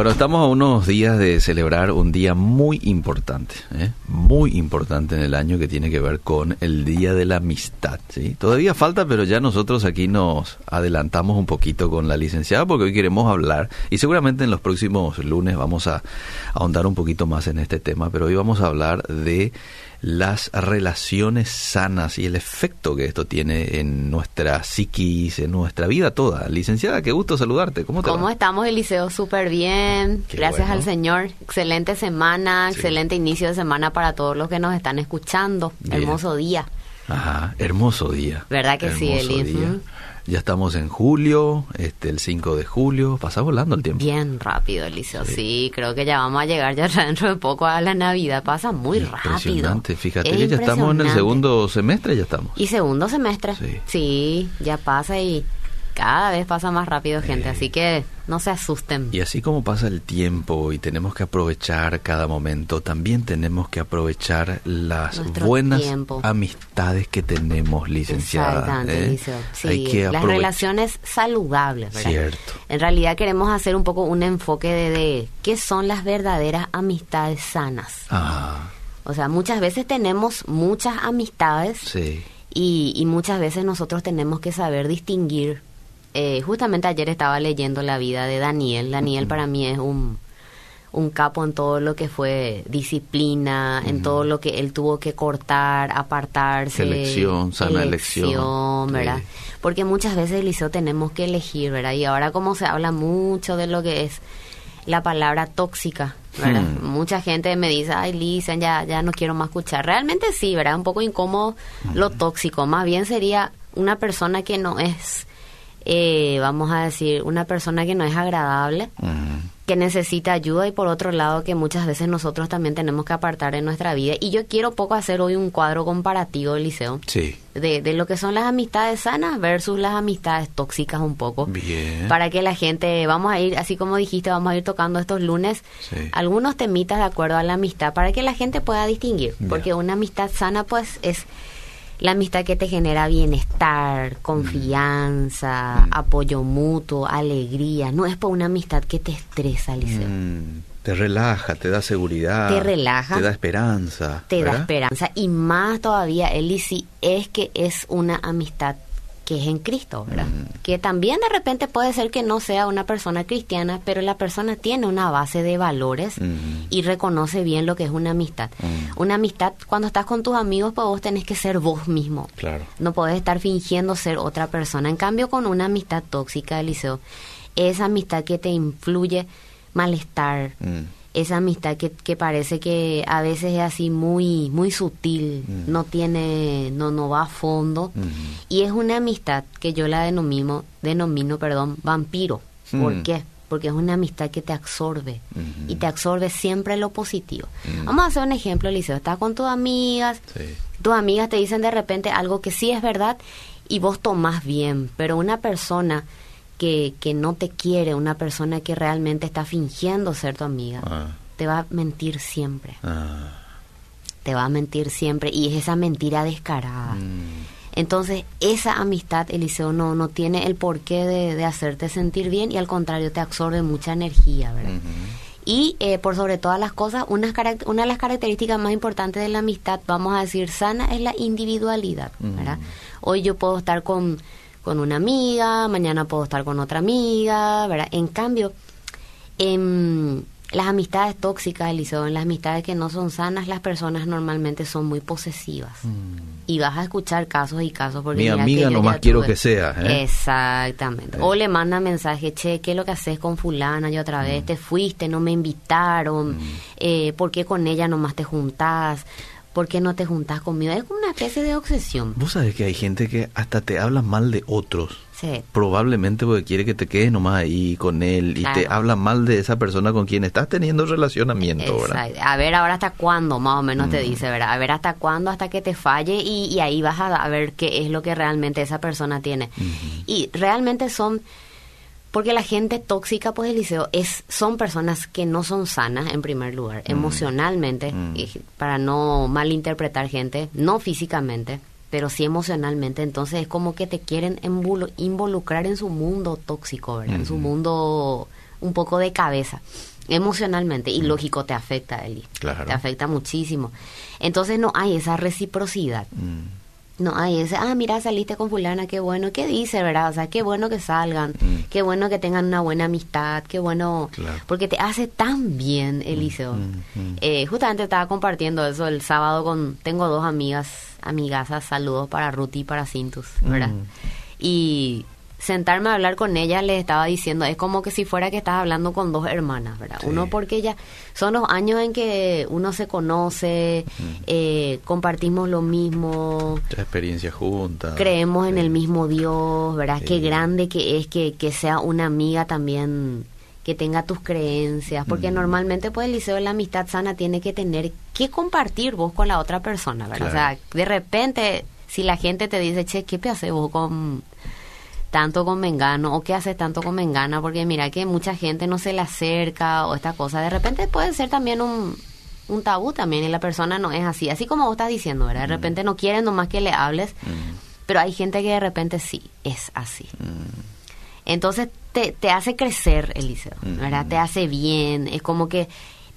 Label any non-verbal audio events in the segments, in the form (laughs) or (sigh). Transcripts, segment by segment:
Bueno, estamos a unos días de celebrar un día muy importante, ¿eh? muy importante en el año que tiene que ver con el Día de la Amistad. ¿sí? Todavía falta, pero ya nosotros aquí nos adelantamos un poquito con la licenciada porque hoy queremos hablar y seguramente en los próximos lunes vamos a ahondar un poquito más en este tema, pero hoy vamos a hablar de las relaciones sanas y el efecto que esto tiene en nuestra psiquis, en nuestra vida toda. Licenciada, qué gusto saludarte. ¿Cómo te ¿Cómo estamos, Eliseo? Súper bien. Qué Gracias bueno. al Señor. Excelente semana, Sí. excelente inicio de semana para todos los que nos están escuchando. Bien. Hermoso día. Ajá, hermoso día. ¿Verdad que sí, Hermoso Eli? Ya estamos en julio, este el 5 de julio, pasa volando el tiempo. Bien rápido, Eliseo. Sí. Sí. creo que ya vamos a llegar ya (laughs) dentro de poco a la Navidad. Pasa muy rápido. Impresionante, fíjate Es que ya estamos en el segundo semestre, ya estamos. Y segundo semestre. Sí. Sí. ya pasa y cada vez pasa más rápido, gente. Así que no se asusten. Y así como pasa el tiempo y tenemos que aprovechar cada momento, también tenemos que aprovechar las Nuestro buenas tiempo. amistades que tenemos, licenciada. Exactamente, ¿eh? Sí, Hay que las relaciones saludables, ¿verdad? Cierto. En realidad queremos hacer un poco un enfoque de, de qué son las verdaderas amistades sanas. Ah, O sea, muchas veces tenemos muchas amistades sí. y, y muchas veces nosotros tenemos que saber distinguir. Eh, justamente ayer estaba leyendo la vida de Daniel. Daniel para mí es un, un capo en todo lo que fue disciplina, en todo lo que él tuvo que cortar, apartarse. Elección, sana elección. ¿verdad? Sí. Porque muchas veces, Eliseo, tenemos que elegir, ¿verdad? Y ahora como se habla mucho de lo que es la palabra tóxica, ¿verdad? Hmm. Mucha gente me dice, ay, Lisa, ya, ya no quiero más escuchar. Realmente sí, ¿verdad? Un poco incómodo lo tóxico. Más bien sería una persona que no es, eh, vamos a decir, una persona que no es agradable, que necesita ayuda y por otro lado que muchas veces nosotros también tenemos que apartar en nuestra vida. Y yo quiero poco hacer hoy un cuadro comparativo, Eliseo, Sí. de, de lo que son las amistades sanas versus las amistades tóxicas un poco. Bien. Para que la gente, vamos a ir, así como dijiste, vamos a ir tocando estos lunes Sí. algunos temitas de acuerdo a la amistad para que la gente pueda distinguir. Porque una amistad sana, pues, es la amistad que te genera bienestar, confianza, Mm. apoyo mutuo, alegría. No es por una amistad que te estresa, Liceo. Mm, te relaja, te da seguridad. Te relaja. Te da esperanza. Te da esperanza. Y más todavía, Eli, si es que es una amistad que es en Cristo, ¿verdad? Mm. Que también de repente puede ser que no sea una persona cristiana, pero la persona tiene una base de valores Mm. y reconoce bien lo que es una amistad. Mm. Una amistad, cuando estás con tus amigos, pues vos tenés que ser vos mismo. Claro. No podés estar fingiendo ser otra persona. En cambio, con una amistad tóxica, Eliseo, esa amistad que te influye malestar, Mm. Esa amistad que, que parece que a veces es así muy muy sutil, no tiene, no, no va a fondo. Y es una amistad que yo la denomino, denomino, perdón, vampiro. ¿Por Mm. qué? Porque es una amistad que te absorbe y te absorbe siempre lo positivo. Mm. Vamos a hacer un ejemplo, Eliseo. Estás con tus amigas, Sí. tus amigas te dicen de repente algo que sí es verdad y vos tomás bien, pero una persona que, que no te quiere, una persona que realmente está fingiendo ser tu amiga, Ah, te va a mentir siempre, ah. te va a mentir siempre y es esa mentira descarada. Mm. Entonces, esa amistad, Eliseo, no, no tiene el porqué de, de hacerte sentir bien y al contrario te absorbe mucha energía, ¿verdad? Y eh, por sobre todas las cosas, una, una de las características más importantes de la amistad, vamos a decir sana, es la individualidad. ¿verdad? Hoy yo puedo estar con, con una amiga, mañana puedo estar con otra amiga, ¿verdad? En cambio, en las amistades tóxicas, Eliseo, en las amistades que no son sanas, las personas normalmente son muy posesivas. Y vas a escuchar casos y casos porque Mi que amiga yo nomás quiero tuve- que sea, ¿eh? Exactamente. O le manda mensaje, che, ¿qué es lo que haces con fulana y otra Mm. vez? Te fuiste, no me invitaron. Eh, ¿Por qué con ella nomás te juntás? ¿Por qué no te juntás conmigo? Es como una especie de obsesión. Vos sabés que hay gente que hasta te habla mal de otros. Sí. Probablemente porque quiere que te quedes nomás ahí con él y te habla mal de esa persona con quien estás teniendo relacionamiento, ¿verdad? A ver ahora hasta cuándo, más o menos te Mm. dice, ¿verdad? A ver hasta cuándo, hasta que te falle y, y ahí vas a, a ver qué es lo que realmente esa persona tiene. Y realmente son, porque la gente tóxica, pues Eliseo, es, son personas que no son sanas en primer lugar, emocionalmente, Mm. y para no malinterpretar gente, no físicamente, pero sí emocionalmente. Entonces es como que te quieren involucrar en su mundo tóxico, ¿verdad? En su mundo un poco de cabeza emocionalmente y lógico te afecta, Eli. Claro. Te afecta muchísimo. Entonces no hay esa reciprocidad. Mm. No hay ese, ah, mira, saliste con fulana, qué bueno, ¿qué dice, verdad? O sea, qué bueno que salgan, Mm. qué bueno que tengan una buena amistad, qué bueno, Claro. porque te hace tan bien, Eliseo. mm, mm. Eh, justamente estaba compartiendo eso el sábado con, tengo dos amigas, amigasas, saludos para Ruti y para Cintus, ¿verdad? Mm. Y sentarme a hablar con ella le estaba diciendo, es como que si fuera que estás hablando con dos hermanas, ¿verdad? Sí. Uno porque ya son los años en que uno se conoce, Mm. eh, compartimos lo mismo, Muchas experiencias juntas. creemos en el mismo Dios, ¿verdad? Sí. Qué grande que es que, que sea una amiga también que tenga tus creencias, porque Mm. normalmente pues el liceo de la amistad sana tiene que tener que compartir vos con la otra persona, ¿verdad? O sea, de repente si la gente te dice, che, ¿qué haces vos con tanto con Mengano o qué haces tanto con Mengana? Porque mira que mucha gente no se le acerca o esta cosa, de repente puede ser también un, un tabú también y la persona no es así, así como vos estás diciendo, ¿verdad? De Mm. repente no quieren nomás que le hables, Mm, pero hay gente que de repente sí, es así. mm. Entonces te, te hace crecer, Eliseo, ¿verdad? Ujú. Te hace bien, es como que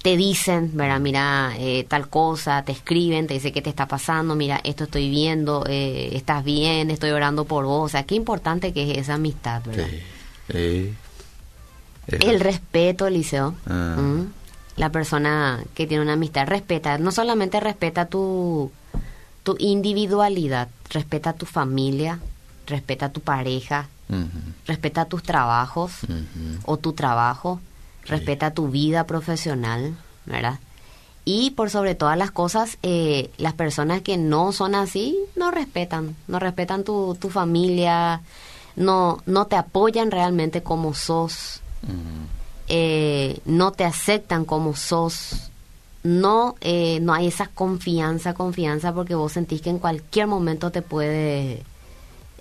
te dicen, ¿verdad? Mira, eh, tal cosa, te escriben, te dicen qué te está pasando, mira, esto estoy viendo, eh, estás bien, estoy orando por vos. O sea, qué importante que es esa amistad, ¿verdad? Sí. El respeto, Eliseo. Ah. ¿Mm? La persona que tiene una amistad respeta, no solamente respeta tu, tu individualidad, respeta tu familia, respeta tu pareja, respeta tus trabajos o tu trabajo, Sí. respeta tu vida profesional, ¿verdad? Y por sobre todas las cosas, eh, las personas que no son así no respetan, no respetan tu, tu familia, no, no te apoyan realmente como sos, eh, no te aceptan como sos, no, eh, no hay esa confianza, confianza porque vos sentís que en cualquier momento te puede,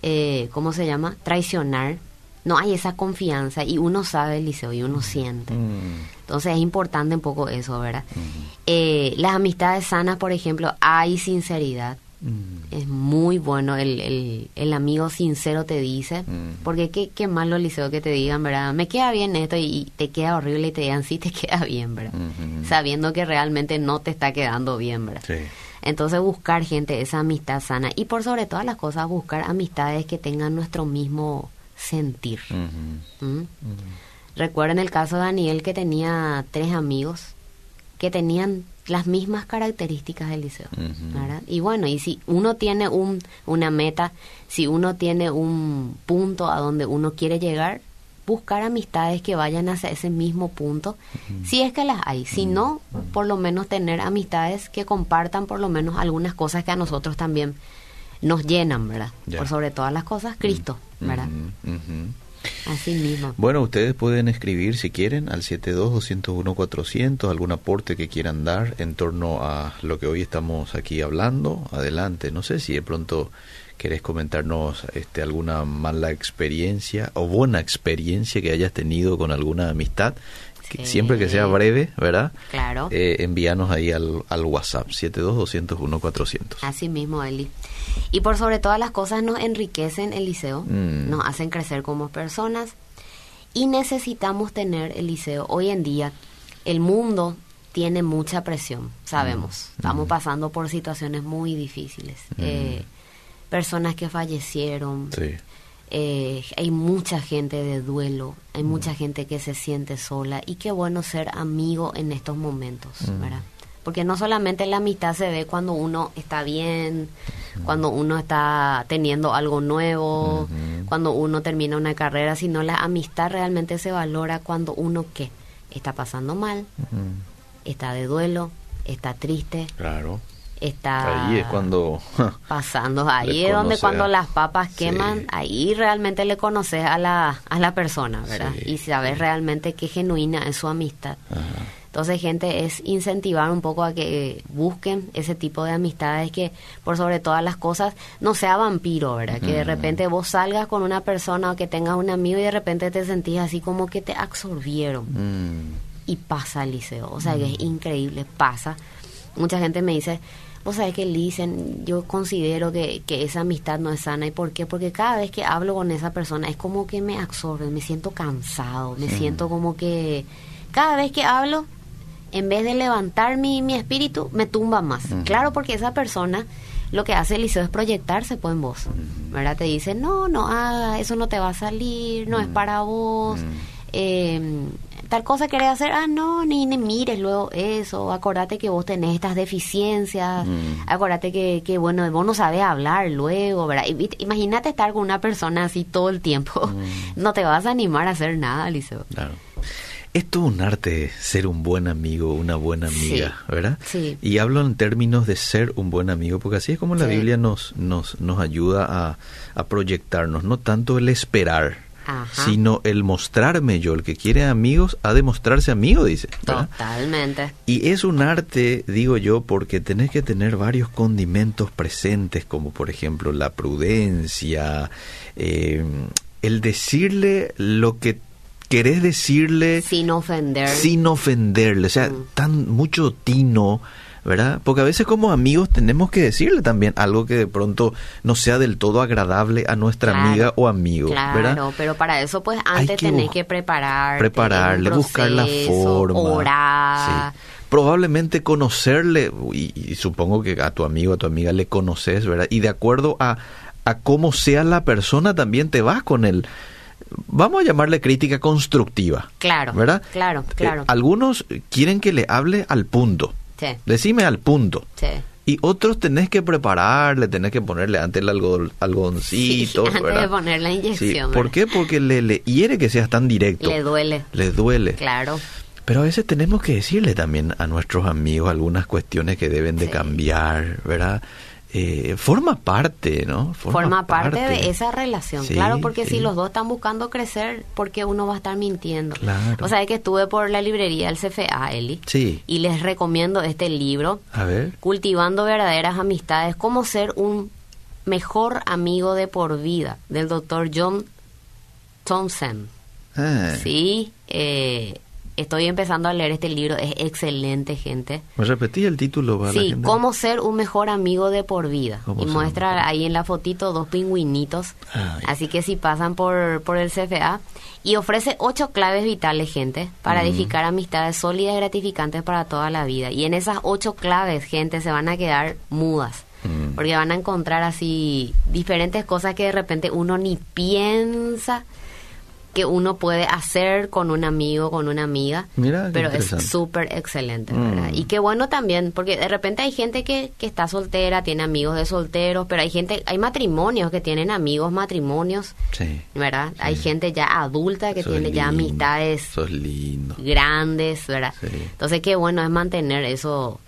eh, ¿cómo se llama? Traicionar. No hay esa confianza y uno sabe, Liceo, y uno siente. Mm, Entonces es importante un poco eso, ¿verdad? ujú. Eh, las amistades sanas, por ejemplo, hay sinceridad. Mm, Es muy bueno el, el, el amigo sincero te dice, Mm. porque qué, qué malo liceo que te digan, ¿verdad? Me queda bien esto y, y te queda horrible y te digan, sí, te queda bien, ¿verdad? Ujú. Sabiendo que realmente no te está quedando bien, ¿verdad? Sí. Entonces buscar gente, esa amistad sana y por sobre todas las cosas buscar amistades que tengan nuestro mismo sentir. ¿Mm? Recuerden el caso de Daniel que tenía tres amigos que tenían las mismas características del liceo. Y bueno, y si uno tiene un, una meta, si uno tiene un punto a donde uno quiere llegar, buscar amistades que vayan hacia ese mismo punto, si es que las hay. Si no, por lo menos tener amistades que compartan por lo menos algunas cosas que a nosotros también nos llenan, ¿verdad? Por sobre todas las cosas, Cristo, ¿verdad? Ujú, ujú. Así mismo. Bueno, ustedes pueden escribir si quieren al 72-201-400 algún aporte que quieran dar en torno a lo que hoy estamos aquí hablando. Adelante, no sé si de pronto querés comentarnos este, alguna mala experiencia o buena experiencia que hayas tenido con alguna amistad. Sí. Siempre que sea breve, ¿verdad? Claro. Eh, envíanos ahí al, al WhatsApp 72-201-400. Así mismo, Eli. Y por sobre todas las cosas nos enriquecen el liceo, Mm. nos hacen crecer como personas y necesitamos tener el liceo. Hoy en día el mundo tiene mucha presión, sabemos. Mm. Estamos Mm. pasando por situaciones muy difíciles. Eh, personas que fallecieron, Sí. eh, hay mucha gente de duelo, hay Mm. mucha gente que se siente sola y qué bueno ser amigo en estos momentos, Mm. ¿verdad? Porque no solamente la amistad se ve cuando uno está bien, cuando uno está teniendo algo nuevo, Ujú. cuando uno termina una carrera, sino la amistad realmente se valora cuando uno qué está pasando mal, Ujú. está de duelo, está triste, Claro. Está Ahí es cuando... pasando ahí es donde cuando las papas Sí. queman ahí realmente le conoces a la a la persona verdad Sí, y sabes realmente qué genuina es su amistad Ajá. entonces gente es incentivar un poco a que eh, busquen ese tipo de amistades que por sobre todas las cosas no sea vampiro verdad que de repente vos salgas con una persona o que tengas un amigo y de repente te sentís así como que te absorbieron Mm. y pasa liceo. O sea que es increíble, pasa. Mucha gente me dice, Vos sabés que le dicen, yo considero que, que esa amistad no es sana. ¿Y por qué? Porque cada vez que hablo con esa persona es como que me absorbe, me siento cansado, me siento como que cada vez que hablo, en vez de levantar mi, mi espíritu, me tumba más. Claro, porque esa persona lo que hace el liceo es proyectarse pues en vos. ¿Verdad? Te dice, no, no, ah, eso no te va a salir, no es para vos. Eh, tal cosa querés hacer, ah, no, ni, ni mires luego eso, acordate que vos tenés estas deficiencias, acordate que, que, bueno, vos no sabés hablar luego, ¿verdad? Imagínate estar con una persona así todo el tiempo, (laughs) no te vas a animar a hacer nada, Liceo. Claro. Es todo un arte ser un buen amigo, una buena amiga, ¿verdad? Sí. Y hablo en términos de ser un buen amigo, porque así es como la Sí. Biblia nos, nos, nos ayuda a, a proyectarnos, no tanto el esperar, Ajá. sino el mostrarme yo. El que quiere amigos ha de mostrarse amigo, dice. ¿verdad? Totalmente. Y es un arte, digo yo, porque tenés que tener varios condimentos presentes, como por ejemplo la prudencia, eh, el decirle lo que querés decirle Sin ofender. sin ofenderle, o sea, Mm. tan mucho tino, ¿verdad? Porque a veces como amigos tenemos que decirle también algo que de pronto no sea del todo agradable a nuestra Claro. amiga o amigo, Claro, ¿verdad? pero para eso pues antes que tenés que preparar. prepararle, buscar la forma. Orar. Sí. Probablemente conocerle, y, y supongo que a tu amigo, a tu amiga le conoces, ¿verdad? Y de acuerdo a, a cómo sea la persona, también te vas con él. Vamos a llamarle crítica constructiva. Claro, ¿Verdad? claro, claro. Eh, algunos quieren que le hable al punto. Sí, Decime al punto. sí. Y otros tenés que prepararle, tenés que ponerle antes el algodoncito. Sí, (laughs) antes ¿verdad? de poner la Sí, inyección. ¿Por qué? Porque le, le hiere que seas tan directo. Le duele. Le duele. Claro. Pero a veces tenemos que decirle también a nuestros amigos algunas cuestiones que deben de cambiar, ¿verdad? Eh, forma parte, ¿no? Forma, parte, de esa relación, Sí, claro, porque sí. si los dos están buscando crecer, ¿por qué uno va a estar mintiendo? Claro. O sea, que estuve por la librería del CFA, Eli, Sí. y les recomiendo este libro, A ver. Cultivando verdaderas amistades, cómo ser un mejor amigo de por vida, del doctor John Thompson. Ah, Sí, eh, estoy empezando a leer este libro, es excelente, gente. ¿Me repetí el título para Sí, cómo ser un mejor amigo de por vida. Y muestra ahí en la fotito dos pingüinitos. Ay. Así que si pasan por, por el CFA. Y ofrece ocho claves vitales, gente, para Mm. edificar amistades sólidas y gratificantes para toda la vida. Y en esas ocho claves, gente, se van a quedar mudas. Mm. Porque van a encontrar así diferentes cosas que de repente uno ni piensa que uno puede hacer con un amigo, con una amiga. Mira, pero es súper excelente, ¿verdad? Mm. Y qué bueno también, porque de repente hay gente que, que está soltera, tiene amigos de solteros, pero hay gente, hay matrimonios que tienen amigos matrimonios, Sí. ¿verdad? Hay gente ya adulta que tiene ya amistades es lindo. grandes, ¿verdad? Sí. Entonces qué bueno es mantener eso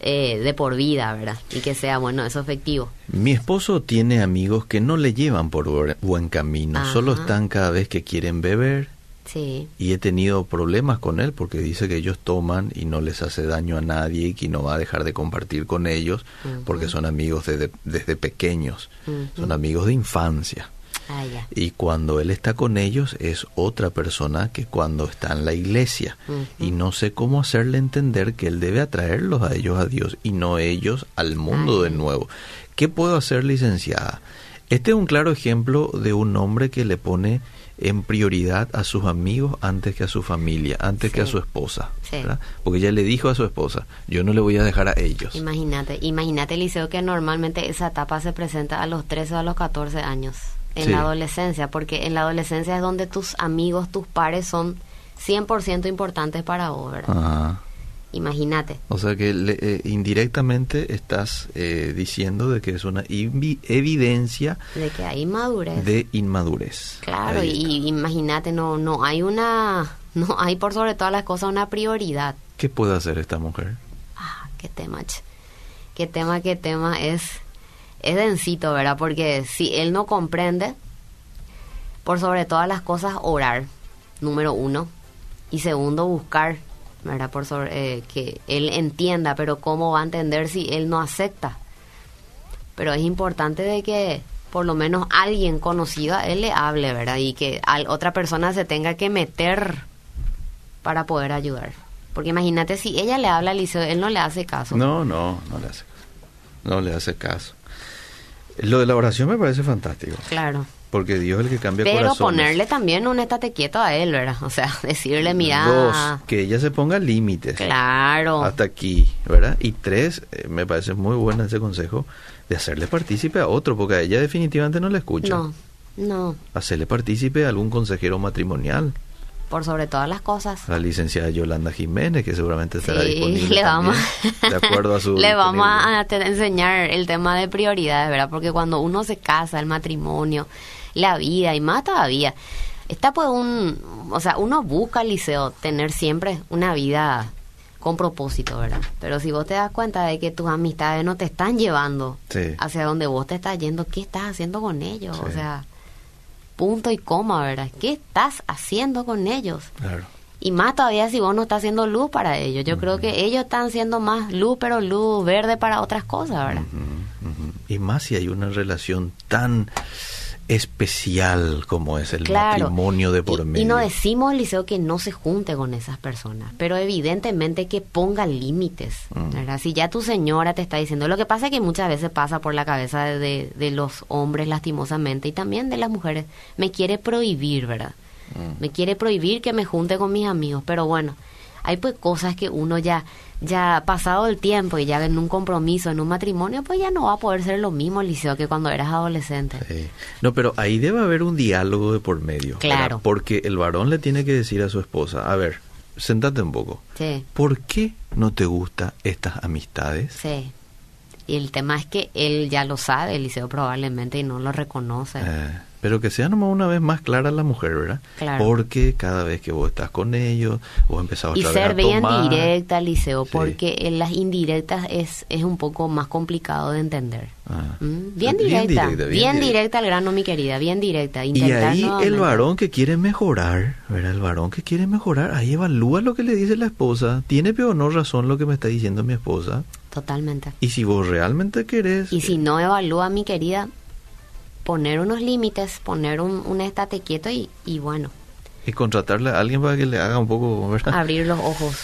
eh, de por vida, ¿verdad? Y que sea, bueno, eso efectivo. Mi esposo tiene amigos que no le llevan por bu- buen camino, Ajá. solo están cada vez que quieren beber Sí, y he tenido problemas con él porque dice que ellos toman y no les hace daño a nadie y que no va a dejar de compartir con ellos porque son amigos desde, desde pequeños, son amigos de infancia. Ah, ya. Y cuando él está con ellos es otra persona que cuando está en la iglesia. Y no sé cómo hacerle entender que él debe atraerlos a ellos a Dios y no ellos al mundo de nuevo. ¿Qué puedo hacer, licenciada? Este es un claro ejemplo de un hombre que le pone en prioridad a sus amigos antes que a su familia, antes que a su esposa. Porque ya le dijo a su esposa, yo no le voy a dejar a ellos. Imagínate, imagínate, Liceo, que normalmente esa etapa se presenta a los 13 o a los 14 años, en Sí. la adolescencia, porque en la adolescencia es donde tus amigos, tus pares son 100% importantes para vos, ¿verdad? Ajá. Imagínate. O sea que le- eh, indirectamente estás eh, diciendo de que es una evidencia De que hay madurez. de inmadurez. Claro, Ahí y, imagínate, no, no hay una, no hay por sobre todas las cosas una prioridad. ¿Qué puede hacer esta mujer? Ah, qué tema, qué tema, qué tema es, es densito, ¿verdad? Porque si él no comprende, por sobre todas las cosas, orar, número uno, y segundo, buscar, ¿verdad? Por sobre, eh, que él entienda, pero cómo va a entender si él no acepta. Pero es importante de que por lo menos alguien conocido a él le hable, ¿verdad? Y que al, otra persona se tenga que meter para poder ayudar. Porque imagínate si ella le habla al liceo, él no le hace caso. No, no, no le hace. No le hace caso. Lo de la oración me parece fantástico. Claro. Porque Dios es el que cambia Pero corazones. ponerle también un estate quieto a él, ¿verdad? O sea, (laughs) decirle, mira... Dos, que ella se ponga límites. Claro. Hasta aquí, ¿verdad? Y tres, eh, me parece muy bueno ese consejo de hacerle partícipe a otro, porque a ella definitivamente no le escucha. No, no, Hacerle partícipe a algún consejero matrimonial. Por sobre todas las cosas. La licenciada Yolanda Jiménez, que seguramente estará Sí, disponible le vamos, también, de acuerdo a su (laughs) le vamos a, enseñar el tema de prioridades, ¿verdad? Porque cuando uno se casa, el matrimonio, la vida y más todavía, está pues un, o sea, uno busca al liceo tener siempre una vida con propósito, ¿verdad? Pero si vos te das cuenta de que tus amistades no te están llevando Sí. hacia donde vos te estás yendo, ¿qué estás haciendo con ellos? Sí. O sea, punto y coma, ¿verdad? ¿Qué estás haciendo con ellos? Claro. Y más todavía si vos no estás haciendo luz para ellos. Yo creo que ellos están siendo más luz, pero luz verde para otras cosas, ¿verdad? Y más si hay una relación tan especial como es el Claro. matrimonio de por y, medio. y no decimos, Liceo, que no se junte con esas personas, pero evidentemente que ponga límites, Mm. ¿verdad? Si ya tu señora te está diciendo, lo que pasa es que muchas veces pasa por la cabeza de, de- de los hombres lastimosamente y también de las mujeres, me quiere prohibir, ¿verdad? Mm. Me quiere prohibir que me junte con mis amigos, pero bueno, hay pues cosas que uno ya, ya pasado el tiempo y ya en un compromiso, en un matrimonio, pues ya no va a poder ser lo mismo, Liceo, que cuando eras adolescente. Sí. No, pero ahí debe haber un diálogo de por medio. Claro. ¿verdad? Porque el varón le tiene que decir a su esposa, a ver, sentate un poco. Sí. ¿Por qué no te gustan estas amistades? Sí. Y el tema es que él ya lo sabe, Eliseo probablemente, y no lo reconoce. Eh, pero que sea nomás una vez más clara la mujer, ¿verdad? Claro. Porque cada vez que vos estás con ellos, vos empezás otra y vez ser a bien tomar. directa, Eliseo, Sí. porque en las indirectas es, es un poco más complicado de entender. Ah. ¿Mm? Bien Bien directa, directa, bien, bien directa. directa. al grano, mi querida, bien directa. Y ahí el nuevamente. varón que quiere mejorar, ¿verdad? El varón que quiere mejorar, ahí evalúa lo que le dice la esposa. ¿Tiene peor o no razón lo que me está diciendo mi esposa? Totalmente. Y si vos realmente querés... Y si no evalúa, mi querida, poner unos límites, poner un, un estate quieto y, y bueno, Y contratarle a alguien para que le haga un poco, ¿verdad? abrir los ojos.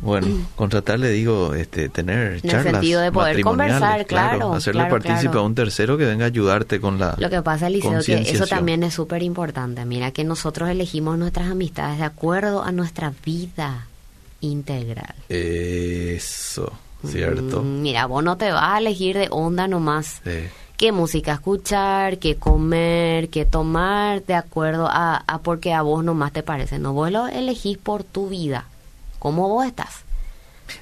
Bueno, contratarle, digo, este, tener el charlas sentido de poder conversar, claro, hacerle claro, partícipe claro. a un tercero que venga a ayudarte con la Lo que pasa, Liceo, que eso también es súper importante. Mira que nosotros elegimos nuestras amistades de acuerdo a nuestra vida integral. Eso, ¿cierto? Mm, mira, vos no te vas a elegir de onda nomás Sí. Qué música escuchar, qué comer, qué tomar, de acuerdo a, a porque a vos nomás te parece. No, vos lo elegís por tu vida, cómo vos estás.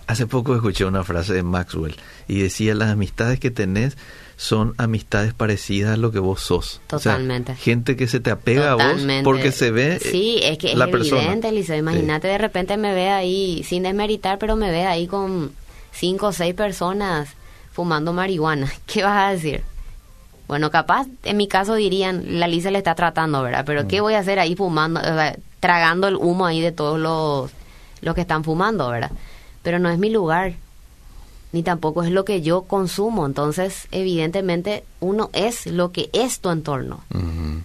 Hace poco escuché una frase de Maxwell y decía, las amistades que tenés son amistades parecidas a lo que vos sos. O sea, Totalmente. gente que se te apega a vos porque se ve Sí, es que es la evidente, Liceo. Imagínate de repente me ve ahí, sin desmeritar, pero me ve ahí con cinco o seis personas fumando marihuana. (laughs) ¿Qué vas a decir? Bueno, capaz, en mi caso dirían, la Lisa le está tratando, ¿verdad? Pero Mm. ¿qué voy a hacer ahí fumando, o sea, tragando el humo ahí de todos los, los que están fumando, ¿verdad? Pero no es mi lugar, ni tampoco es lo que yo consumo. Entonces, evidentemente, uno es lo que es tu entorno.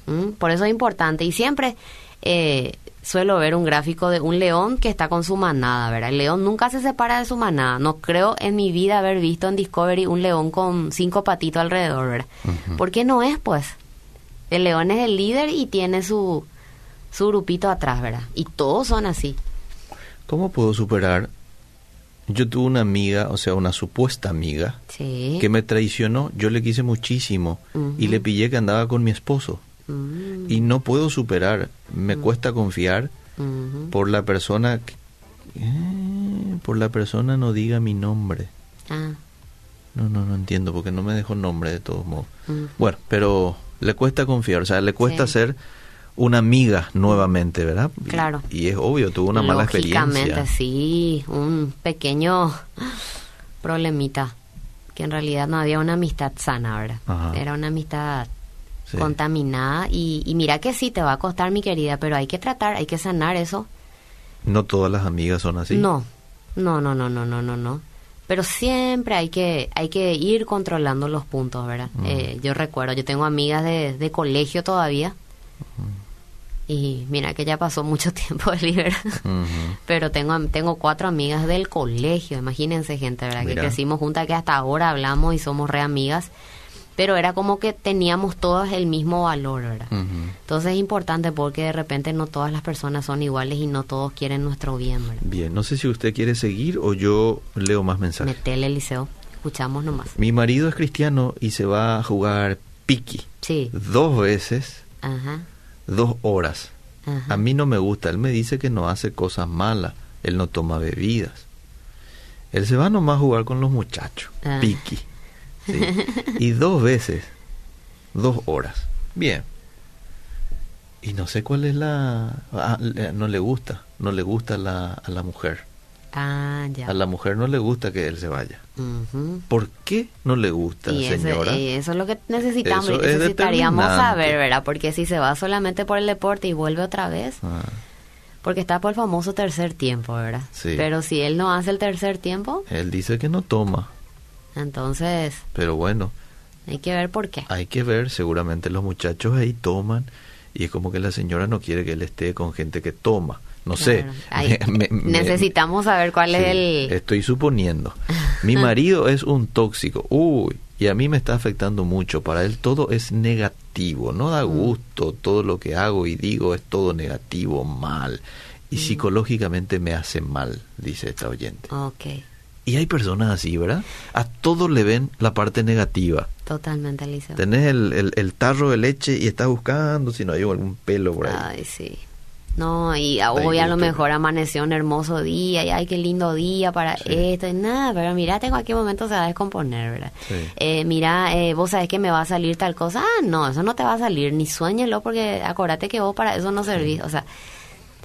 ¿Mm? Por eso es importante. Y siempre eh, suelo ver un gráfico de un león que está con su manada, ¿verdad? El león nunca se separa de su manada. No creo en mi vida haber visto en Discovery un león con cinco patitos alrededor, ¿verdad? ¿Por qué no es, pues? El león es el líder y tiene su, su grupito atrás, ¿verdad? Y todos son así. ¿Cómo puedo superar? Yo tuve una amiga, o sea, una supuesta amiga, Sí. que me traicionó. Yo le quise muchísimo y le pillé que andaba con mi esposo. Mm, Y no puedo superar. Me cuesta confiar ujú. por la persona... que- eh, por la persona no diga mi nombre. Ah, No, no, no entiendo porque no me dejó nombre de todos modos. ujú. Bueno, pero le cuesta confiar, o sea, le cuesta Sí. ser una amiga nuevamente, ¿verdad? Claro. Y, es obvio, tuvo una mala Lógicamente, experiencia. sí, un pequeño problemita, que en realidad no había una amistad sana, ¿verdad? Ajá. Era una amistad Sí. contaminada y, y mira que sí, te va a costar, mi querida, pero hay que tratar, hay que sanar eso. No todas las amigas son así. No, no, no, no, no, no, no, no. Pero siempre hay que, hay que ir controlando los puntos, ¿verdad? Eh, yo recuerdo, yo tengo amigas de, de colegio todavía Y mira que ya pasó mucho (laughs) tiempo de libera. Pero tengo tengo cuatro amigas del colegio, imagínense gente, ¿verdad? Mira. Que crecimos juntas, que hasta ahora hablamos y somos re amigas. Pero era como que teníamos todas el mismo valor, ¿verdad? Ujú. Entonces es importante porque de repente no todas las personas son iguales y no todos quieren nuestro bien, ¿verdad? Bien, no sé si usted quiere seguir o yo leo más mensajes. Metele, Eliseo. Escuchamos nomás. Mi marido es cristiano y se va a jugar piqui Sí. dos veces, Ajá. dos horas. Ajá. A mí no me gusta, él me dice que no hace cosas malas, él no toma bebidas. Él se va nomás a jugar con los muchachos, Ah. piqui. ¿Sí? Y dos veces, dos horas. Bien. Y no sé cuál es la... ah, no le gusta, no le gusta a la, a la mujer. Ah, ya. A la mujer no le gusta que él se vaya. ¿Por qué no le gusta, Y ese- señora? y eso es lo que necesitamos, Eso necesitaríamos saber, ¿verdad? Porque si se va solamente por el deporte y vuelve otra vez, Ah, porque está por el famoso tercer tiempo, ¿verdad? Sí. Pero si él no hace el tercer tiempo, él dice que no toma, entonces pero bueno, hay que ver por qué. hay que ver, seguramente los muchachos ahí toman y es como que la señora no quiere que él esté con gente que toma. No sé. Claro. Ahí (laughs) Me- me- necesitamos saber cuál es el... Estoy suponiendo. (laughs) Mi marido es un tóxico. Uy, y a mí me está afectando mucho. Para él todo es negativo. No Mm. da gusto. Todo lo que hago y digo es todo negativo, mal. Y Mm. psicológicamente me hace mal, dice esta oyente. Ok, Y hay personas así, ¿verdad? A todo le ven la parte negativa. totalmente, Eliseo. Tenés el, el- el tarro de leche y estás buscando si no hay algún pelo por ahí. Ay, sí. No, y hoy a lo mejor amaneció un hermoso día y ay, qué lindo día para Sí. esto y nada, pero mira, tengo aquí momento se va a descomponer, ¿verdad? Sí. Eh, mira, eh, vos sabés que me va a salir tal cosa. Ah, no, eso no te va a salir, ni sueñelo porque acordate que vos para eso no servís. O sea,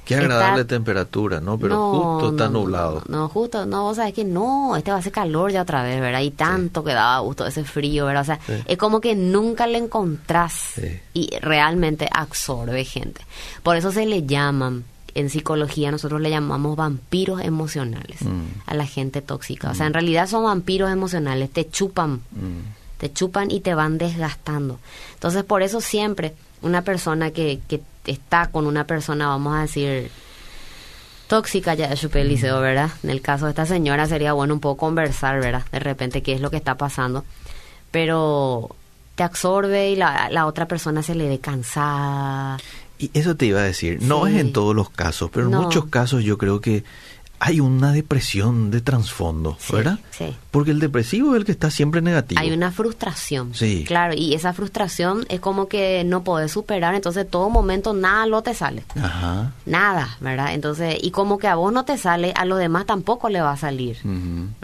Qué está- agradable temperatura, ¿no? Pero no, justo está no, nublado. No, no, justo, no, vos sabés que no, este va a hacer calor ya otra vez, ¿verdad? Y tanto que daba gusto ese frío, ¿verdad? O sea, Sí. es como que nunca le encontrás Sí. y realmente absorbe gente. Por eso se le llaman, en psicología nosotros le llamamos vampiros emocionales Mm. a la gente tóxica. O sea, en realidad son vampiros emocionales, te chupan Mm. te chupan y te van desgastando. Entonces, por eso siempre una persona que, que está con una persona, vamos a decir, tóxica, ya chupé el liceo, ¿verdad? En el caso de esta señora sería bueno un poco conversar, ¿verdad? De repente qué es lo que está pasando. Pero te absorbe y la, la otra persona se le ve cansada. Y eso te iba a decir, no Sí. es en todos los casos, pero en No. muchos casos yo creo que hay una depresión de trasfondo, Sí, ¿verdad? sí. Porque el depresivo es el que está siempre negativo. Hay una frustración. Sí. Claro, y esa frustración es como que no podés superar, entonces todo momento nada lo te sale. Ajá. nada, ¿verdad? Entonces, y como que a vos no te sale, a los demás tampoco le va a salir.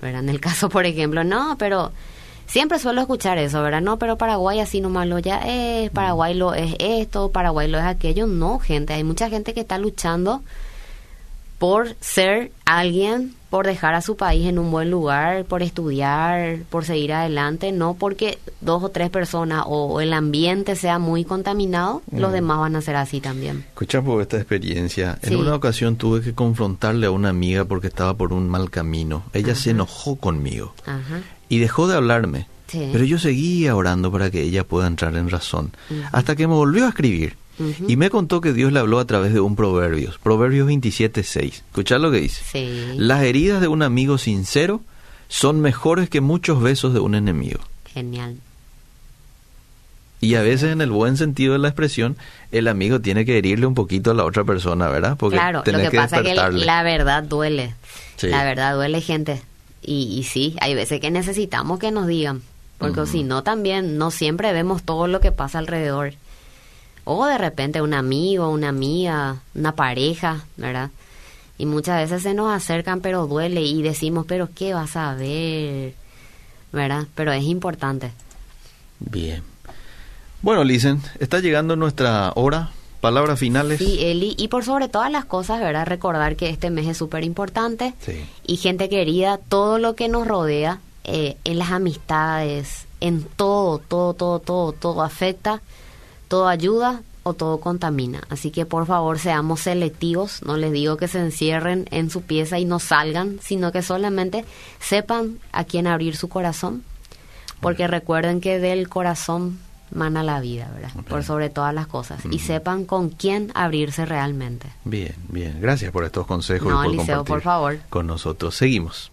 ¿verdad? En el caso, por ejemplo, no, pero siempre suelo escuchar eso, ¿verdad? No, pero Paraguay así nomás lo ya es, Paraguay lo es esto, Paraguay lo es aquello. No, gente, hay mucha gente que está luchando por ser alguien, por dejar a su país en un buen lugar, por estudiar, por seguir adelante, no porque dos o tres personas o el ambiente sea muy contaminado, los demás van a ser así también. Escucha por esta experiencia. Sí. En una ocasión tuve que confrontarle a una amiga porque estaba por un mal camino. Ella se enojó conmigo Ajá. y dejó de hablarme. Sí. Pero yo seguía orando para que ella pueda entrar en razón. Hasta que me volvió a escribir. Y me contó que Dios le habló a través de un Proverbios. Proverbios 27.6. Escuchad lo que dice. Sí. Las heridas de un amigo sincero son mejores que muchos besos de un enemigo. Genial. Y a veces en el buen sentido de la expresión, el amigo tiene que herirle un poquito a la otra persona, ¿verdad? Porque claro, lo tenés que, pasa es que la verdad duele. Sí. La verdad duele, gente. Y, y sí, hay veces que necesitamos que nos digan. Porque si no, también no siempre vemos todo lo que pasa alrededor. O de repente un amigo, una amiga, una pareja, ¿verdad? Y muchas veces se nos acercan, pero duele y decimos, pero ¿qué vas a ver? ¿Verdad? Pero es importante. Bien. Bueno, Licen, está llegando nuestra hora. Palabras finales. Sí, Eli. Y por sobre todas las cosas, ¿verdad? Recordar que este mes es súper importante. Sí. Y gente querida, todo lo que nos rodea, eh, en las amistades, en todo, todo, todo, todo, todo afecta, todo ayuda o todo contamina. Así que por favor seamos selectivos, no les digo que se encierren en su pieza y no salgan, sino que solamente sepan a quién abrir su corazón, porque recuerden que del corazón mana la vida, ¿verdad? Por sobre todas las cosas. Y sepan con quién abrirse realmente. Bien, bien. Gracias por estos consejos no, y por Liceo, por favor. con nosotros. Seguimos.